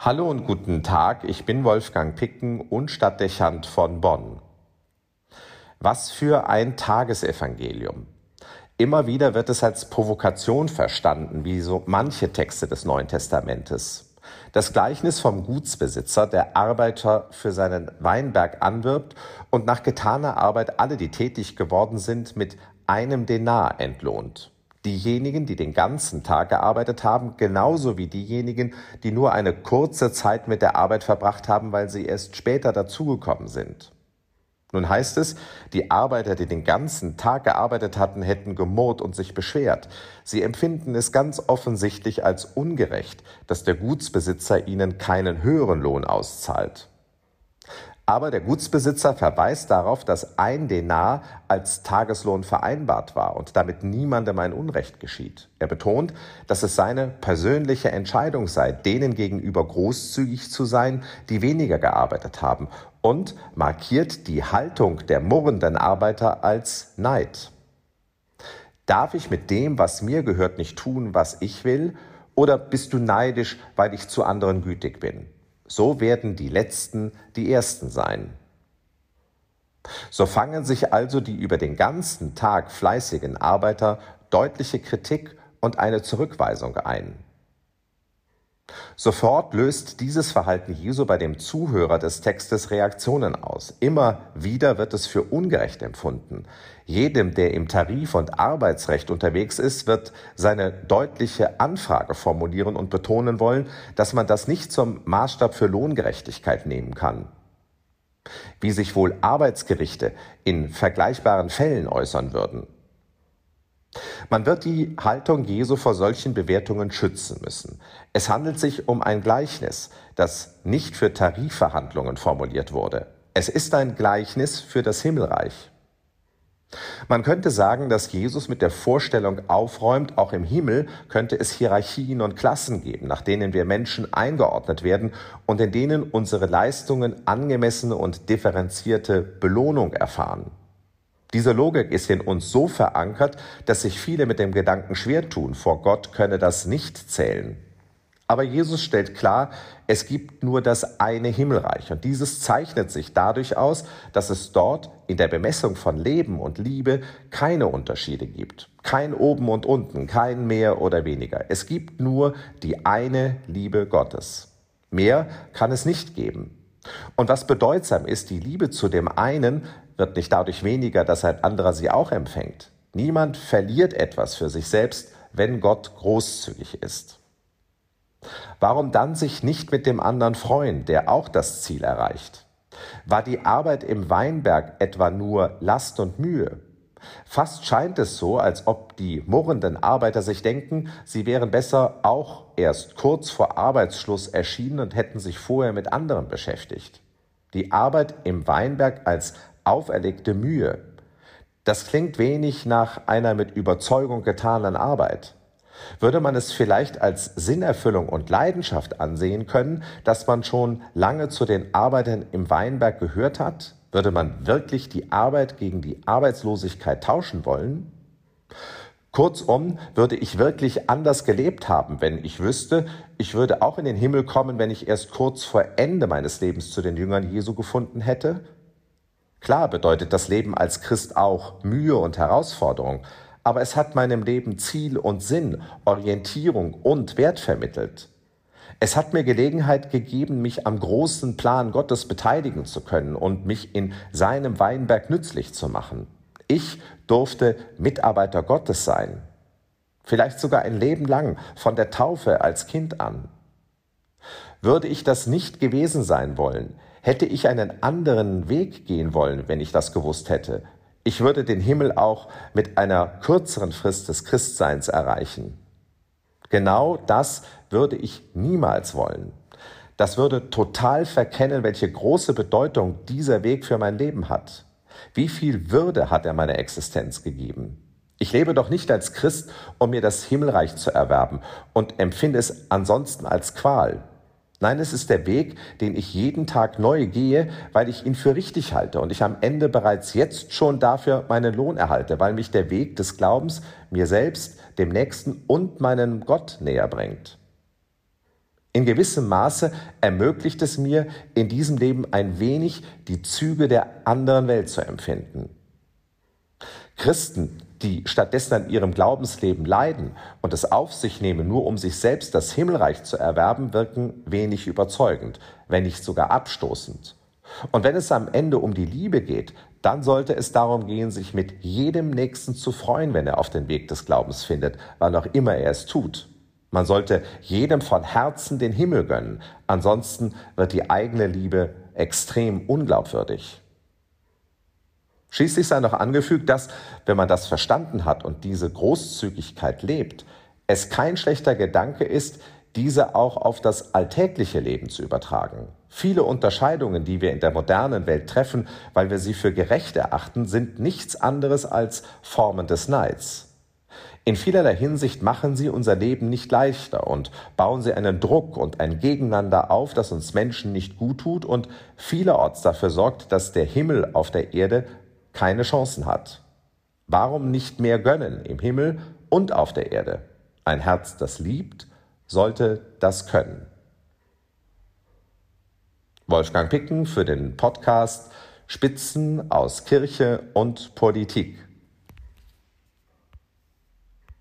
Hallo und guten Tag, ich bin Wolfgang Picken und Stadtdechant von Bonn. Was für ein Tagesevangelium. Immer wieder wird es als Provokation verstanden, wie so manche Texte des Neuen Testamentes. Das Gleichnis vom Gutsbesitzer, der Arbeiter für seinen Weinberg anwirbt und nach getaner Arbeit alle, die tätig geworden sind, mit einem Denar entlohnt. Diejenigen, die den ganzen Tag gearbeitet haben, genauso wie diejenigen, die nur eine kurze Zeit mit der Arbeit verbracht haben, weil sie erst später dazugekommen sind. Nun heißt es, die Arbeiter, die den ganzen Tag gearbeitet hatten, hätten gemurrt und sich beschwert. Sie empfinden es ganz offensichtlich als ungerecht, dass der Gutsbesitzer ihnen keinen höheren Lohn auszahlt. Aber der Gutsbesitzer verweist darauf, dass ein Denar als Tageslohn vereinbart war und damit niemandem ein Unrecht geschieht. Er betont, dass es seine persönliche Entscheidung sei, denen gegenüber großzügig zu sein, die weniger gearbeitet haben und markiert die Haltung der murrenden Arbeiter als Neid. Darf ich mit dem, was mir gehört, nicht tun, was ich will? Oder bist du neidisch, weil ich zu anderen gütig bin? So werden die Letzten die Ersten sein. So fangen sich also die über den ganzen Tag fleißigen Arbeiter deutliche Kritik und eine Zurückweisung ein. Sofort löst dieses Verhalten Jesu bei dem Zuhörer des Textes Reaktionen aus. Immer wieder wird es für ungerecht empfunden. Jedem, der im Tarif- und Arbeitsrecht unterwegs ist, wird seine deutliche Anfrage formulieren und betonen wollen, dass man das nicht zum Maßstab für Lohngerechtigkeit nehmen kann. Wie sich wohl Arbeitsgerichte in vergleichbaren Fällen äußern würden. Man wird die Haltung Jesu vor solchen Bewertungen schützen müssen. Es handelt sich um ein Gleichnis, das nicht für Tarifverhandlungen formuliert wurde. Es ist ein Gleichnis für das Himmelreich. Man könnte sagen, dass Jesus mit der Vorstellung aufräumt, auch im Himmel könnte es Hierarchien und Klassen geben, nach denen wir Menschen eingeordnet werden und in denen unsere Leistungen angemessene und differenzierte Belohnung erfahren. Diese Logik ist in uns so verankert, dass sich viele mit dem Gedanken schwer tun, vor Gott könne das nicht zählen. Aber Jesus stellt klar, es gibt nur das eine Himmelreich und dieses zeichnet sich dadurch aus, dass es dort in der Bemessung von Leben und Liebe keine Unterschiede gibt. Kein oben und unten, kein mehr oder weniger. Es gibt nur die eine Liebe Gottes. Mehr kann es nicht geben. Und was bedeutsam ist, die Liebe zu dem einen wird nicht dadurch weniger, dass ein anderer sie auch empfängt. Niemand verliert etwas für sich selbst, wenn Gott großzügig ist. Warum dann sich nicht mit dem anderen freuen, der auch das Ziel erreicht? War die Arbeit im Weinberg etwa nur Last und Mühe? Fast scheint es so, als ob die murrenden Arbeiter sich denken, sie wären besser auch erst kurz vor Arbeitsschluss erschienen und hätten sich vorher mit anderen beschäftigt. Die Arbeit im Weinberg als auferlegte Mühe. Das klingt wenig nach einer mit Überzeugung getanen Arbeit. Würde man es vielleicht als Sinnerfüllung und Leidenschaft ansehen können, dass man schon lange zu den Arbeitern im Weinberg gehört hat? Würde man wirklich die Arbeit gegen die Arbeitslosigkeit tauschen wollen? Kurzum, würde ich wirklich anders gelebt haben, wenn ich wüsste, ich würde auch in den Himmel kommen, wenn ich erst kurz vor Ende meines Lebens zu den Jüngern Jesu gefunden hätte? Klar bedeutet das Leben als Christ auch Mühe und Herausforderung, aber es hat meinem Leben Ziel und Sinn, Orientierung und Wert vermittelt. Es hat mir Gelegenheit gegeben, mich am großen Plan Gottes beteiligen zu können und mich in seinem Weinberg nützlich zu machen. Ich durfte Mitarbeiter Gottes sein. Vielleicht sogar ein Leben lang, von der Taufe als Kind an. Würde ich das nicht gewesen sein wollen, Hätte ich einen anderen Weg gehen wollen, wenn ich das gewusst hätte, ich würde den Himmel auch mit einer kürzeren Frist des Christseins erreichen. Genau das würde ich niemals wollen. Das würde total verkennen, welche große Bedeutung dieser Weg für mein Leben hat. Wie viel Würde hat er meiner Existenz gegeben? Ich lebe doch nicht als Christ, um mir das Himmelreich zu erwerben und empfinde es ansonsten als Qual. Nein, es ist der Weg, den ich jeden Tag neu gehe, weil ich ihn für richtig halte und ich am Ende bereits jetzt schon dafür meinen Lohn erhalte, weil mich der Weg des Glaubens mir selbst, dem Nächsten und meinem Gott näher bringt. In gewissem Maße ermöglicht es mir, in diesem Leben ein wenig die Züge der anderen Welt zu empfinden. Christen, die stattdessen an ihrem Glaubensleben leiden und es auf sich nehmen, nur um sich selbst das Himmelreich zu erwerben, wirken wenig überzeugend, wenn nicht sogar abstoßend. Und wenn es am Ende um die Liebe geht, dann sollte es darum gehen, sich mit jedem Nächsten zu freuen, wenn er auf den Weg des Glaubens findet, wann auch immer er es tut. Man sollte jedem von Herzen den Himmel gönnen, ansonsten wird die eigene Liebe extrem unglaubwürdig. Schließlich sei noch angefügt, dass, wenn man das verstanden hat und diese Großzügigkeit lebt, es kein schlechter Gedanke ist, diese auch auf das alltägliche Leben zu übertragen. Viele Unterscheidungen, die wir in der modernen Welt treffen, weil wir sie für gerecht erachten, sind nichts anderes als Formen des Neids. In vielerlei Hinsicht machen sie unser Leben nicht leichter und bauen sie einen Druck und ein Gegeneinander auf, das uns Menschen nicht gut tut und vielerorts dafür sorgt, dass der Himmel auf der Erde keine Chancen hat. Warum nicht mehr gönnen im Himmel und auf der Erde? Ein Herz, das liebt, sollte das können. Wolfgang Picken für den Podcast Spitzen aus Kirche und Politik.